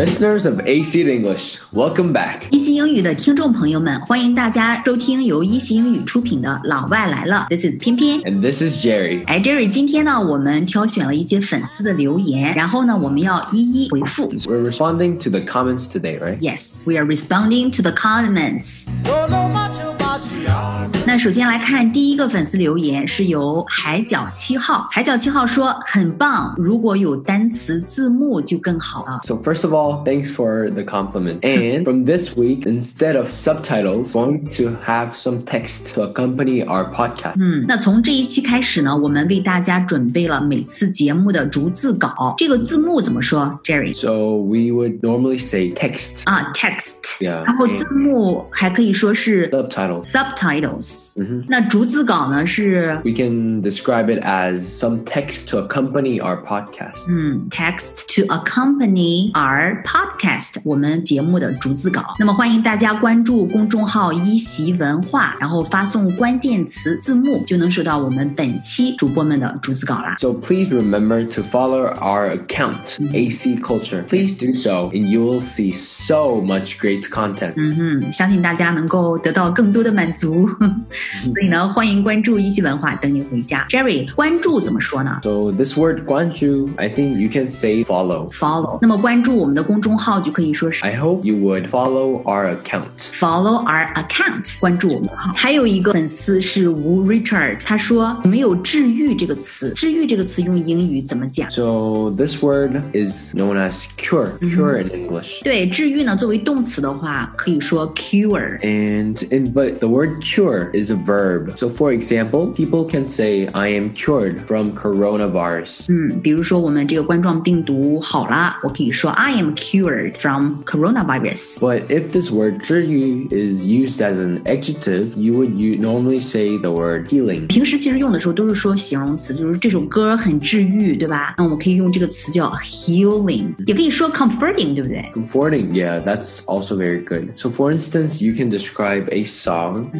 Listeners of AC English, welcome back. 一席英语的听众朋友们，欢迎大家收听由一席英语出品的《老外来了》。This is 偏偏。 And this is Jerry. 哎，Jerry，今天呢，我们挑选了一些粉丝的留言，然后呢，我们要一一回复。 We're responding to the comments today, right? Yes, we are responding to the comments. 那首先来看第一个粉丝留言，是由海角七号。海角七号说很棒，如果有单词字幕就更好了。So first of all, thanks for the compliment. And from this week, instead of subtitles, we're going to have some text to accompany our podcast. 嗯，那从这一期开始呢，我们为大家准备了每次节目的逐字稿。这个字幕怎么说，Jerry？So we would normally say text, 啊，text。Yeah，然后字幕还可以说是 subtitles. subtitles。嗯哼那逐字稿呢是 We can describe it as some text to accompany our podcast. 嗯，text to accompany our podcast，我们节目的逐字稿。那么欢迎大家关注公众号“一席文化”，然后发送关键词字幕，就能收到我们本期主播们的逐字稿啦。 So please remember to follow our account, AC Culture. Please do so, and you will see so much great content. 嗯哼，相信大家能够得到更多的满足， 所以呢，欢迎关注一席文化，等你回家。Jerry，关注怎么说呢 So this word guanju, I think you can say follow. ？Follow。那么关注我们的公众号就可以说是 I hope you would follow our account. follow our account，关注我们的号。还有一个粉丝是吴 Richard，他说没有治愈这个词，治愈这个词用英语怎么讲？ So this word is known as cure, cure in English. 对，治愈呢，作为动词的话，可以说 cure。 And in, but the word cure is a verb. So for example, people can say I am cured from coronavirus. 嗯，比如说我们这个冠状病毒好了，我可以说 I am cured from coronavirus。 But if this word 治愈 is used as an adjective, you would you normally say the word healing. 平时其实用的时候都是说形容词，就是这首歌很治愈，对吧？那我们可以用这个词叫 healing，也可以说 comforting，对不对？ Comforting, yeah, that's also very good. So, for instance, you can describe a song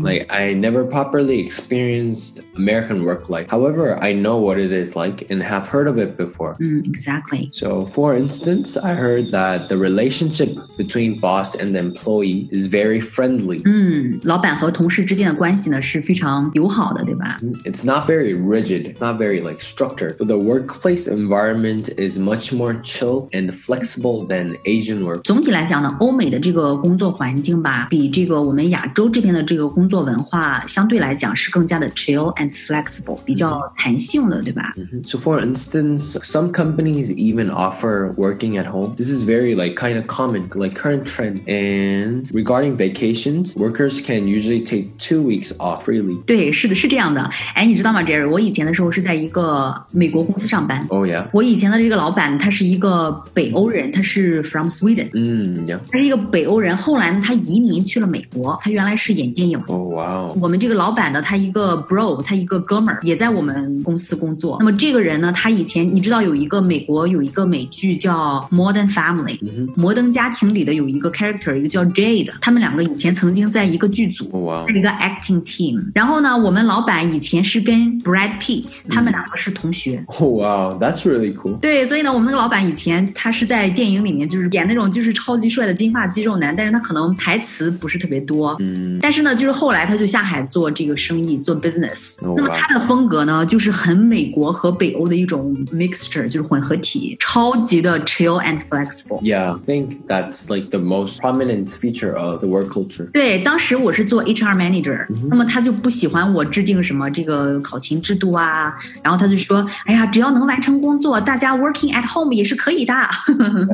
like I never properly experienced American work life. However, I know what it is like and have heard of it before. 嗯，exactly。 So, for instance, I heard that the relationship between boss and employee is very friendly. 嗯，老板和同事之间的关系呢是非常友好的，对吧？ It's not very rigid, not very like structured. But the workplace environment is much more chill and flexible than Asian work. 总体来讲呢，欧美的这个工作环境吧，比这个我们亚洲这边的这个 工作文化相对来讲是更加的 chill and flexible，比较弹性的，对吧？ So for instance, some companies even offer working at home. This is very like kind of common, like current trend. And regarding vacations, workers can usually take two weeks off freely. 对，是的，是这样的。哎，你知道吗，Jerry？我以前的时候是在一个美国公司上班。 Oh yeah. 我以前的这个老板他是一个北欧人，他是 from Sweden， Mm, yeah. 他是一个北欧人。后来呢，他移民去了美国。他原来是演电影。 Oh wow. 我们这个老板呢，他一个 bro，他一个哥们儿也在我们公司工作。那么这个人呢，他以前你知道有一个美国有一个美剧叫《Modern Family》，摩登家庭里的有一个 character，一个叫 Jade，他们两个以前曾经在一个剧组。Oh. 是一个 acting team，然后呢，我们老板以前是跟 Brad Pitt，他们两个是同学，Oh wow. That's really cool. 对，所以呢，我们那个老板以前他是在电影里面就是演那种就是超级帅的金发肌肉男，但是他可能台词不是特别多，嗯但是呢，就是后来他就下海做这个生意，做 business。那么他的风格呢，就是很美国和北欧的一种 mixture，就是混合体，超级的 chill and flexible。Yeah, I think that's like the most prominent feature of the work culture. 对，当时我是做 HR manager，、那么他就不喜欢我制定什么这个考勤制度啊，然后他就说，哎呀，只要能完成工作，大家 working at home 也是可以的。yeah.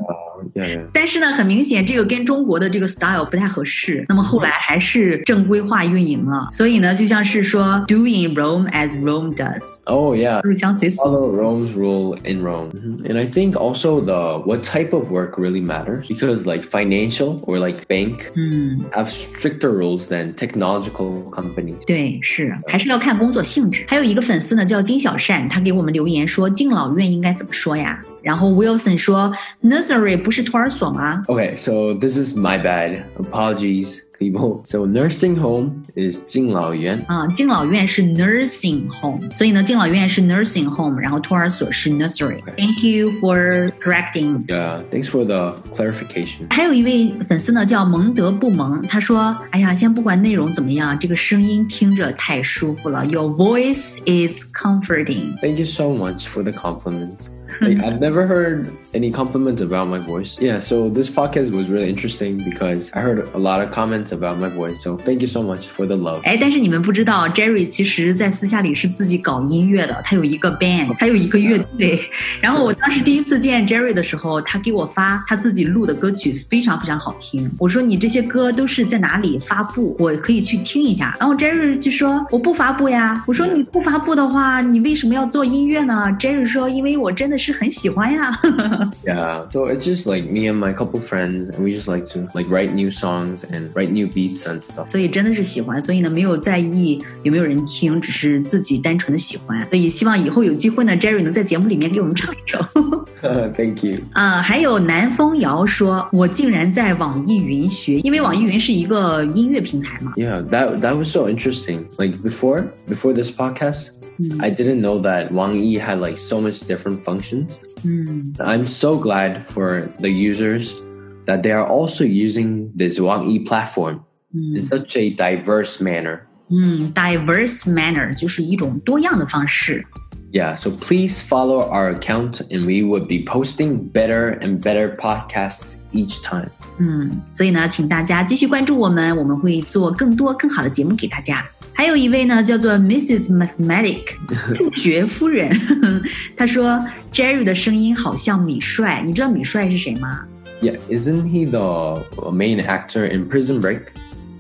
但是呢，很明显这个跟中国的这个 style 不太合适。那么后来还是正规化运营了。所以呢，就像是说 doing Rome as Rome does。Oh yeah. 入乡随俗。Follow Rome's rule in Rome. Mhm. And I think also the what type of work really matters because like financial or like bank 嗯，have stricter rules than technological companies. 对，是还是要看工作性质。还有一个粉丝呢叫金小善，他给我们留言说敬老院应该怎么说呀？然后 Wilson 说 nursery 不是托儿所吗？ Okay, so this is my bad. Apologies, people. So nursing home is 敬老院.啊，敬老院是 nursing home，所以呢，敬老院是 nursing home，然后托儿所是 nursery。Thank you for correcting。 Yeah, thanks for the clarification. 还有一位粉丝呢，叫蒙德不萌，他说：“哎呀，先不管内容怎么样，这个声音听着太舒服了。Your voice is comforting。 Thank you so much for the compliment. Like, I've never heard any compliments about my voice. Yeah, so this podcast was really interesting because I heard a lot of comments about my voice. So thank you so much for the love. 哎，但是你们不知道，Jerry 其实在私下里是自己搞音乐的，他有一个 band，他有一个乐队。然后我当时第一次见 Jerry 的时候，他给我发他自己录的歌曲，非常非常好听。我说你这些歌都是在哪里发布？我可以去听一下。然后 Jerry 就说我不发布呀。我说你不发布的话，你为什么要做音乐呢？Jerry 说因为我真的 是很喜欢呀。 Yeah, so it's just like me and my couple friends, and we just like to like write new songs and write new beats and stuff. 所以真的是喜欢，所以呢没有在意有没有人听，只是自己单纯的喜欢。所以希望以后有机会呢，Jerry 能在节目里面给我们唱一首。 thank you. 啊、还有南风谣说，我竟然在网易云学，因为网易云是一个音乐平台嘛。 Yeah, that that was so interesting. Like before, before this podcast, I didn't know that Wang Yi had like so much different functions. 嗯， I'm so glad for the users that they are also using this Wang Yi platform in such a diverse manner. 嗯，diverse manner 就是一种多样的方式。 Yeah, so please follow our account and we would be posting better and better podcasts each time. 嗯，所以呢，请大家继续关注我们，我们会做更多更好的节目给大家。还有一位呢，叫做 Mrs. Mathematic 数学夫人，她说 Jerry 的声音好像米帅，你知道米帅是谁吗？ Yeah, isn't he the main actor in Prison Break?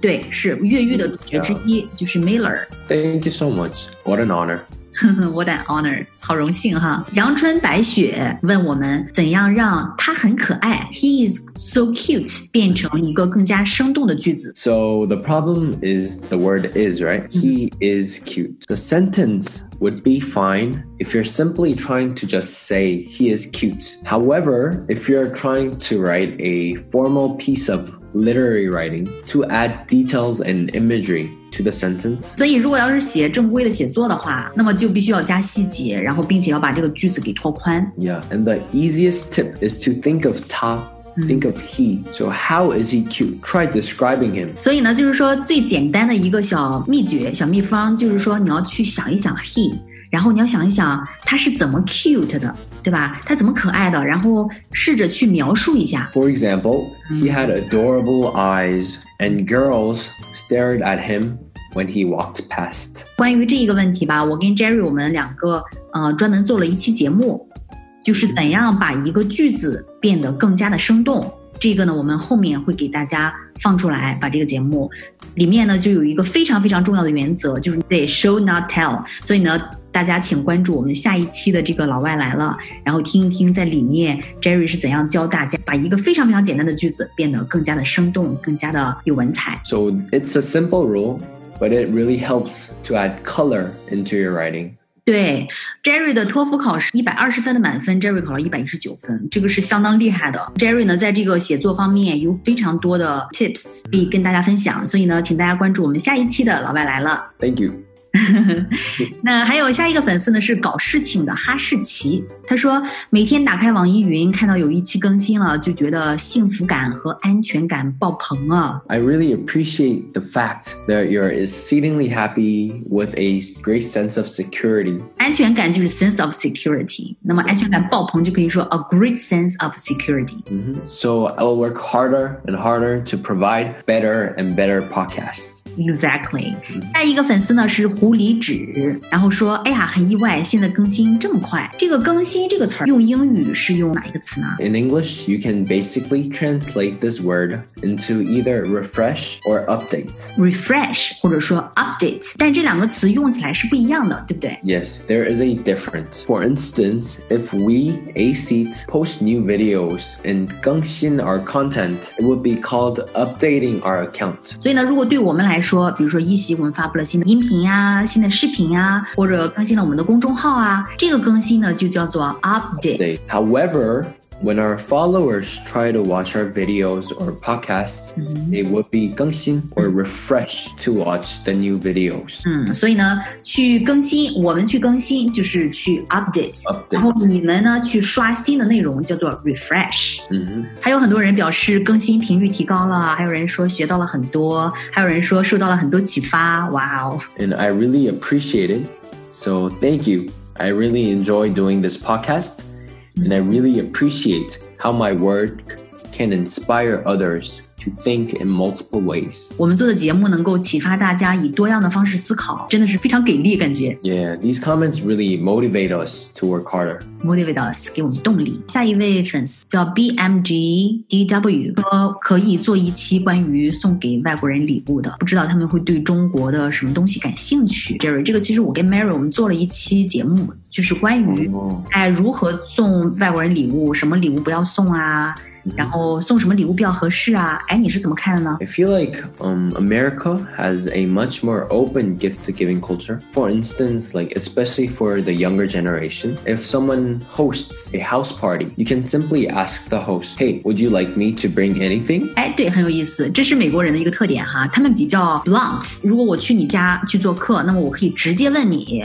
对，是越狱的主角之一，就是 Miller。 Thank you so much. What an honor. What an honor，好荣幸哈！阳春白雪问我们怎样让他很可爱，He is so cute 变成一个更加生动的句子。 So the problem is the word is, right? He is cute. The sentence would be fine if you're simply trying to just say he is cute. However, if you're trying to write a formal piece of literary writing to add details and imagery to the sentence, 所以，如果要是写正规的写作的话，那么就必须要加细节，然后并且要把这个句子给拓宽。 yeah. And the easiest tip is to think of ta, think of he. So how is he cute? Try describing him. 所以呢，就是说最简单的一个小秘诀、小秘方，就是说你要去想一想 he，然后你要想一想他是怎么 cute 的，对吧？他怎么可爱的，然后试着去描述一下。 For example, he had adorable eyes, and girls stared at him when he walked past. 关于这一个问题吧，我跟 Jerry 我们两个呃专门做了一期节目，就是怎样把一个句子变得更加的生动。这个呢，我们后面会给大家放出来，把这个节目里面呢就有一个非常非常重要的原则，就是得 show not tell。所以呢， 大家请关注我们下一期的这个老外来了，然后听一听在里面 Jerry 是怎样教大家把一个非常非常简单的句子变得更加的生动，更加的有文采。 So it's a simple rule, but it really helps to add color into your writing. 对，Jerry 的托福考试一百二十分的满分，Jerry 考了一百一十九分，这个是相当厉害的。Jerry 呢，在这个写作方面有非常多的 tips 可以跟大家分享，所以呢，请大家关注我们下一期的老外来了。 Thank you. 那还有下一个粉丝呢是搞事情的哈士奇，他说每天打开网易云看到有一期更新了，就觉得幸福感和安全感爆棚啊。I really appreciate the fact that you're exceedingly happy with a great sense of security. 安全感就是 sense of security，那么安全感爆棚就可以说 a great sense of security。Mhm. So I will work harder and harder to provide better and better podcasts. Exactly。下一个粉丝呢是胡狐狸指，然后说：“哎呀，很意外，现在更新这么快。”这个“更新”这个词儿用英语是用哪一个词呢？In English, you can basically translate this word into either refresh or update. Refresh 或者说 update，但这两个词用起来是不一样的，对不对？Yes, there is a difference. For instance, if we a seat post new videos and 更新 our content, it would be called updating our account. 所以呢，如果对我们来说，比如说一席我们发布了新的音频呀、 啊新的视频啊，或者更新了我们的公众号啊，这个更新呢就叫做 update。However, when our followers try to watch our videos or podcasts, mm-hmm. it would be 更新 or refresh to watch the new videos. 嗯，所以呢，去更新，我们去更新就是去 update，, update 然后你们呢去刷新的内容叫做 refresh。嗯，还有很多人表示更新频率提高了，还有人说学到了很多，还有人说受到了很多启发。哇哦！And I really appreciate it. So thank you. I really enjoy doing this podcast and I really appreciate how my work can inspire others to think in multiple ways. 我们做的节目能够启发大家以多样的方式思考，真的是非常给力，感觉。Yeah, these comments really motivate us to work harder. Motivate us，给我们动力。下一位粉丝叫 BMGDW，说可以做一期关于送给外国人礼物的，不知道他们会对中国的什么东西感兴趣。Jerry，这个其实我跟 Mary 我们做了一期节目，就是关于哎如何送外国人礼物，什么礼物不要送啊。然后送什么礼物比较合适啊？哎，你是怎么看的呢？I feel like um America has a much more open gift giving culture. For instance, like especially for the younger generation, if someone hosts a house party, you can simply ask the host, "Hey, would you like me to bring anything?" 哎，对，很有意思，这是美国人的一个特点哈，他们比较 blunt。如果我去你家去做客，那么我可以直接问你。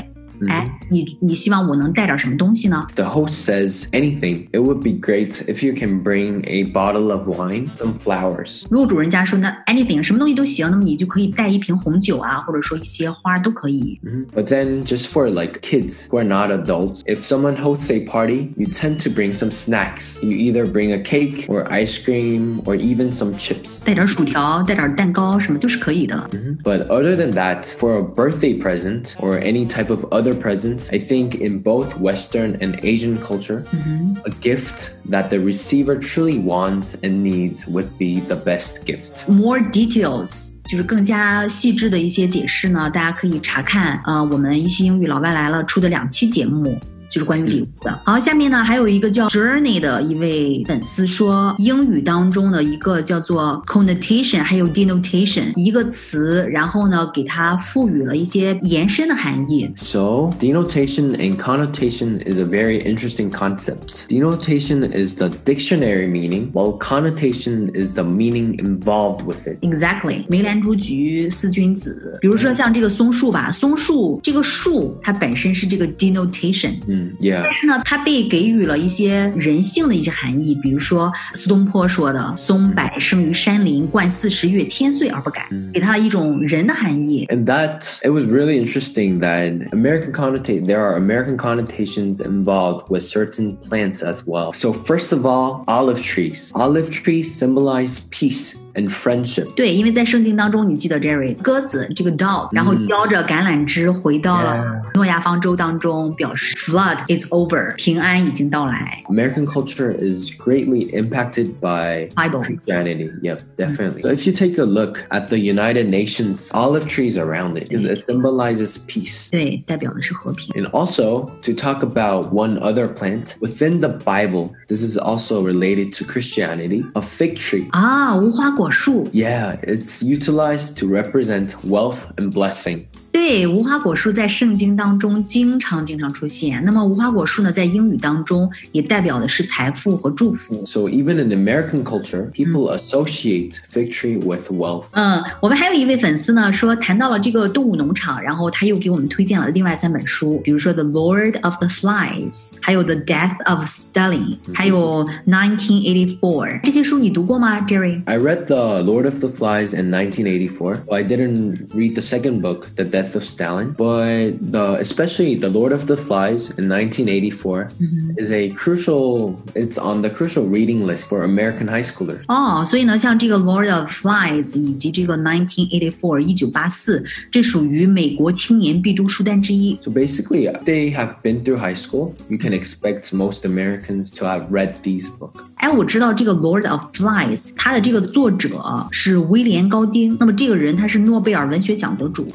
哎，你你希望我能带点什么东西呢？The host says anything. It would be great if you can bring a bottle of wine, some flowers. 如果主人家说那 anything 什么东西都行，那么你就可以带一瓶红酒啊，或者说一些花都可以。But then just for like kids who are not adults, if someone hosts a party, you tend to bring some snacks. You either bring a cake or ice cream or even some chips. 带点薯条，带点蛋糕，什么都是可以的。But other than that, for a birthday present or any type of other other presents, I think in both Western and Asian culture, mm-hmm. a gift that the receiver truly wants and needs would be the best gift. More details 就是更加细致的一些解释呢，大家可以查看呃我们一席英语老外来了出的两期节目。 就是关于礼物的。好，下面呢还有一个叫 Journey 的一位粉丝说，英语当中的一个叫做 connotation，还有 denotation 一个词，然后呢给它赋予了一些延伸的含义。So denotation and connotation is a very interesting concept. Denotation is the dictionary meaning, while connotation is the meaning involved with it. Exactly，梅兰竹菊四君子。比如说像这个松树吧，松树这个树它本身是这个 denotation。嗯。Yeah. 但是呢，它被给予了一些人性的一些含义，比如说苏东坡说的“松柏生于山林，冠四十月，千岁而不改”，给它一种人的含义。And that it was really interesting that American connotation there are American connotations involved with certain plants as well. So first of all, olive trees. Olive trees symbolize peace and friendship. 对，因为在圣经当中，你记得 Jerry 鸽子这个 dog，然后叼着橄榄枝回到了诺亚方舟当中，表示 flood is over，平安已经到来。American culture is greatly impacted by Bible Christianity. Yep, definitely. So if you take a look at the United Nations olive trees around it, because it symbolizes peace. 对，代表的是和平。And also to talk about one other plant within the Bible, this is also related to Christianity. A fig tree. 啊，无花果。 果树。Yeah, it's utilized to represent wealth and blessing. 对，无花果树在圣经当中经常经常出现。那么无花果树呢，在英语当中也代表的是财富和祝福。So even in American culture, people associate fig tree with wealth. 嗯，我们还有一位粉丝呢，说谈到了这个动物农场，然后他又给我们推荐了另外三本书，比如说《The Lord of the Flies》，还有《The Death of Stalin》，还有《1984》。这些书你读过吗，Jerry？I read The Lord of the Flies in 1984. I didn't read the second book, The Death death of Stalin, but the especially The Lord of the Flies in 1984 is a crucial. It's on the crucial reading list for American high schoolers. 哦，所以呢，像这个《Lord of Flies》以及这个《1984》一九八四，这属于美国青年必读书单之一。 So basically, if they have been through high school. You can expect most Americans to have read these books. 哎，我知道这个《Lord of Flies》，它的这个作者是威廉·高丁。那么这个人他是诺贝尔文学奖得主。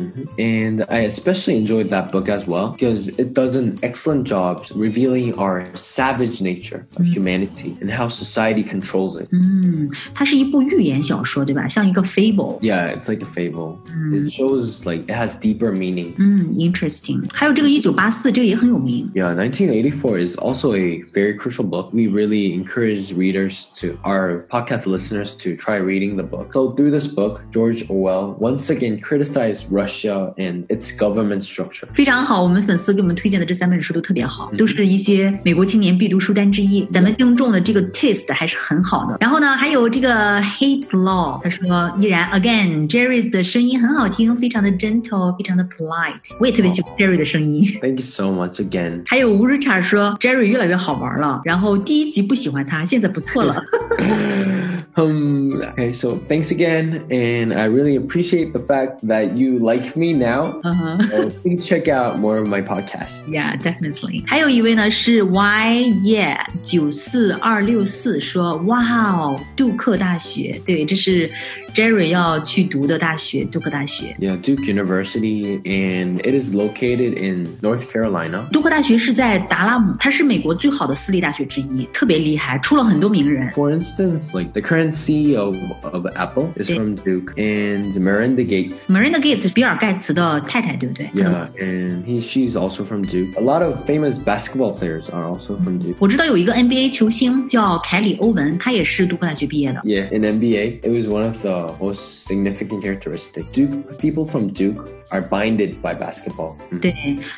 And I especially enjoyed that book as well because it does an excellent job revealing our savage nature of humanity and how society controls it. 嗯，它是一部寓言小说，对吧？像一个 fable。 Yeah, it's like a fable. It shows like it has deeper meaning. 嗯，interesting。还有这个一九八四，这个也很有名。 Yeah, 1984 is also a very crucial book. We really encourage readers to, our podcast listeners, to try reading the book. So, through this book, George Orwell once again criticized Russia and its government structure. 非常好，我们粉丝给我们推荐的这三本书都特别好，都是一些美国青年必读书单之一。咱们听众的这个 taste 还是很好的。然后呢，还有这个 Hate Law，他说依然 again Jerry 的声音很好听，非常的 gentle，非常的 polite。我也特别喜欢 Jerry 的声音。 Thank you so much again. 还有吴瑞查说 Jerry 越来越好玩了，然后第一集不喜欢他，现在不错了。 um, okay, so thanks again. And I really appreciate the fact that you like me now. 嗯哼。 So please check out more of my podcast. Yeah, definitely. 还有一位呢是 Y Yeah 九四二六四说，哇哦，杜克大学，对，这是 Jerry 要去读的大学，杜克大学。 Yeah, Duke University, and it is located in North Carolina. 杜克大学是在达拉姆，它是美国最好的私立大学之一，特别厉害，出了很多名人。 For instance, like the current CEO of Apple is Yeah. from Duke, and Miranda Gates. Melinda Gates 是比尔盖茨的太太，对不对 Yeah, and he she's also from Duke. A lot of famous basketball players are also from Duke. 我知道有一个 NBA 球星叫凯里欧文，他也是杜克大学毕业的。 Yeah, in NBA, it was one of the most significant characteristics. Duke people from Duke are binded by basketball. 对，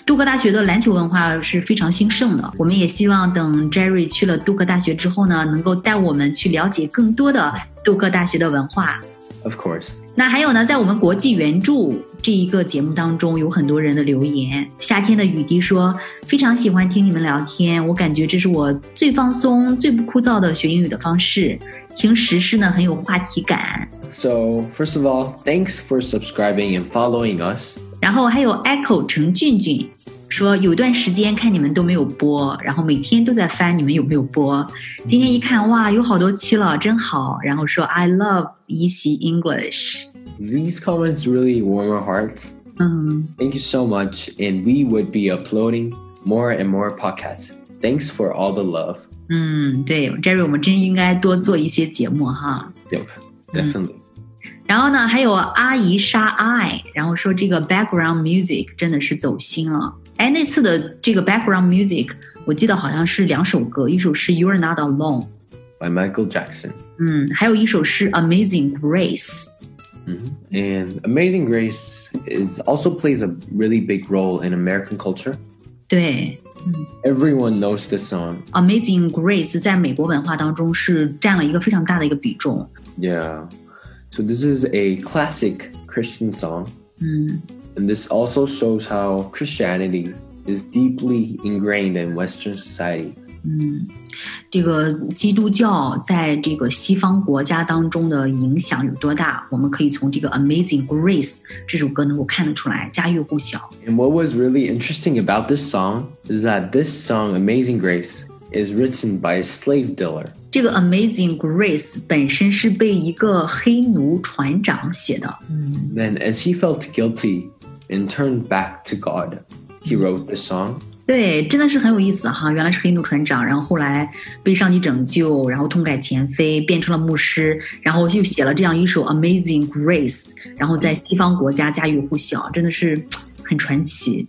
杜克大学的篮球文化是非常兴盛的。我们也希望等 Jerry 去了杜克大学之后呢，能够带我们去了解更多的杜克大学的文化。Of course. 那还有呢，在我们国际援助这一个节目当中，有很多人的留言。夏天的雨滴说，非常喜欢听你们聊天，我感觉这是我最放松、最不枯燥的学英语的方式。听时事呢，很有话题感。 So, first of all, thanks for subscribing and following us. 然后还有 Echo 陈俊俊说，有段时间看你们都没有播，然后每天都在翻你们有没有播。今天一看，哇，有好多期了，真好。然后说 I love 一席 English。 These comments really warm our hearts. 嗯， Thank you so much, and we would be uploading more and more podcasts. Thanks for all the love. 嗯，对，Jerry，我们真应该多做一些节目哈。Yep, definitely. 然后呢，还有阿姨沙爱，然后说这个 background music 真的是走心了。哎，那次的这个 background music，我记得好像是两首歌，一首是 You're Not Alone，By Michael Jackson. 嗯，还有一首是 Amazing Grace。Mhm. And Amazing Grace is also plays a really big role in American culture. 对 Everyone knows this song. ，Amazing Grace 在美国文化当中是占了一个非常大的一个比重。 Yeah. So this is a classic Christian song, 嗯， and this also shows how Christianity is deeply ingrained in Western society. 这个基督教在这个西方国家当中的影响有多大，我们可以从这个 Amazing Grace 这首歌能够看得出来，家喻户晓。 And what was really interesting about this song is that this song, Amazing Grace, is written by a slave dealer. 这个 Amazing Grace 本身是被一个黑奴船长写的。 Then, as he felt guilty and turned back to God, he wrote this song. 对，真的是很有意思哈！原来是黑奴船长，然后后来被上帝拯救，然后痛改前非，变成了牧师，然后又写了这样一首 Amazing Grace，然后在西方国家家喻户晓，真的是很传奇。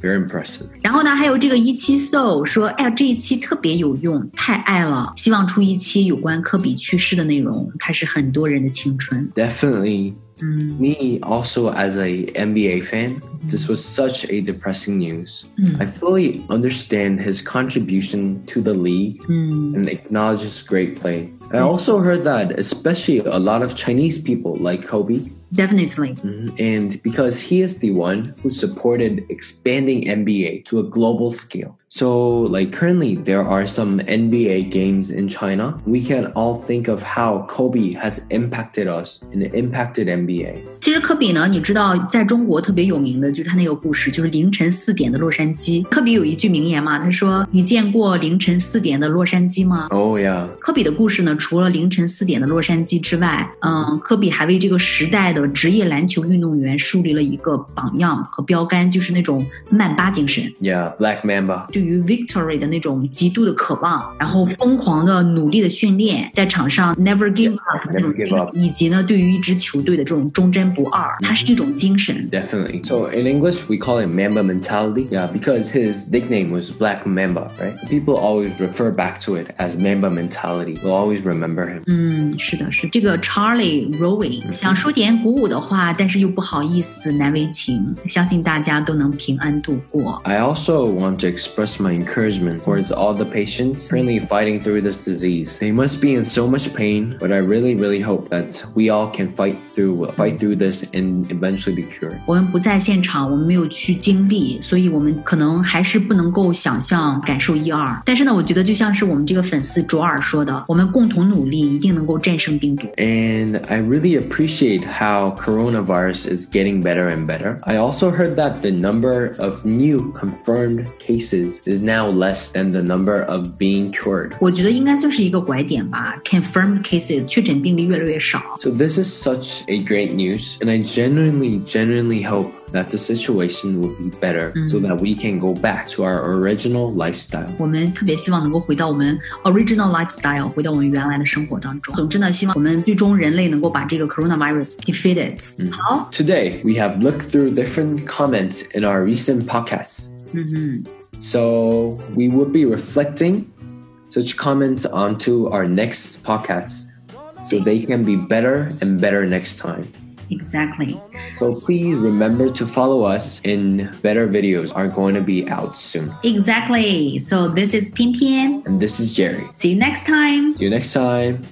Very impressive. 然后呢，还有这个一期 so 说，哎呀，这一期特别有用，太爱了，希望出一期有关科比去世的内容，它是很多人的青春。Definitely 嗯 me also as a NBA fan, this was such a depressing news. Mm. I fully understand his contribution to the league 嗯 and acknowledge his great play. I also heard that especially a lot of Chinese people like Kobe Definitely. Mm-hmm. And because he is the one who supported expanding NBA to a global scale. So, like currently, there are some NBA games in China. We can all think of how Kobe has impacted us and impacted NBA. 其实科比呢，你知道，在中国特别有名的就是他那个故事，就是凌晨四点的洛杉矶。科比有一句名言嘛，他说：“你见过凌晨四点的洛杉矶吗？” Oh yeah。科比的故事呢，除了凌晨四点的洛杉矶之外，嗯，科比还为这个时代的 职业篮球运动员树立了一个榜样和标杆，就是那种曼巴精神。Yeah, Black Mamba。对于 victory 的那种极度的渴望，然后疯狂的努力的训练，在场上 never give up 那种，以及呢，对于一支球队的这种忠贞不二，它是一种精神。Definitely. So in English, we call it Mamba mentality. Yeah, because his nickname was Black Mamba, right? People always refer back to it as Mamba mentality. We'll always remember him. 嗯，是的，是这个 Charlie Rowe 想说点鼓舞的话，但是又不好意思，难为情。相信大家都能平安度过。I also want to express my encouragement towards all the patients currently fighting through this disease. They must be in so much pain, but I really, really hope that we all can fight through fight through this and eventually be cured. 我们不在现场，我们没有去经历，所以我们可能还是不能够想象、感受一二。但是呢，我觉得就像是我们这个粉丝卓尔说的，我们共同努力，一定能够战胜病毒。And I really appreciate how coronavirus is getting better and better. I also heard that the number of new confirmed cases is now less than the number of being cured. 我觉得应该算是一个拐点吧。Confirmed cases 确诊病例越来越少。So this is such a great news, and I genuinely, genuinely hope that the situation will be better so that we can go back to our original lifestyle. 我们特别希望能够回到我们 original lifestyle，回到我们原来的生活当中。总之呢，希望我们最终人类能够把这个 coronavirus defeated。好，Today we have looked through different comments in our recent podcasts. 嗯哼， So we will be reflecting such comments onto our next podcasts so they can be better and better next time. exactly。So please remember to follow us and better videos are going to be out soon. Exactly. So this is 偏偏。And this is Jerry. See you next time. See you next time.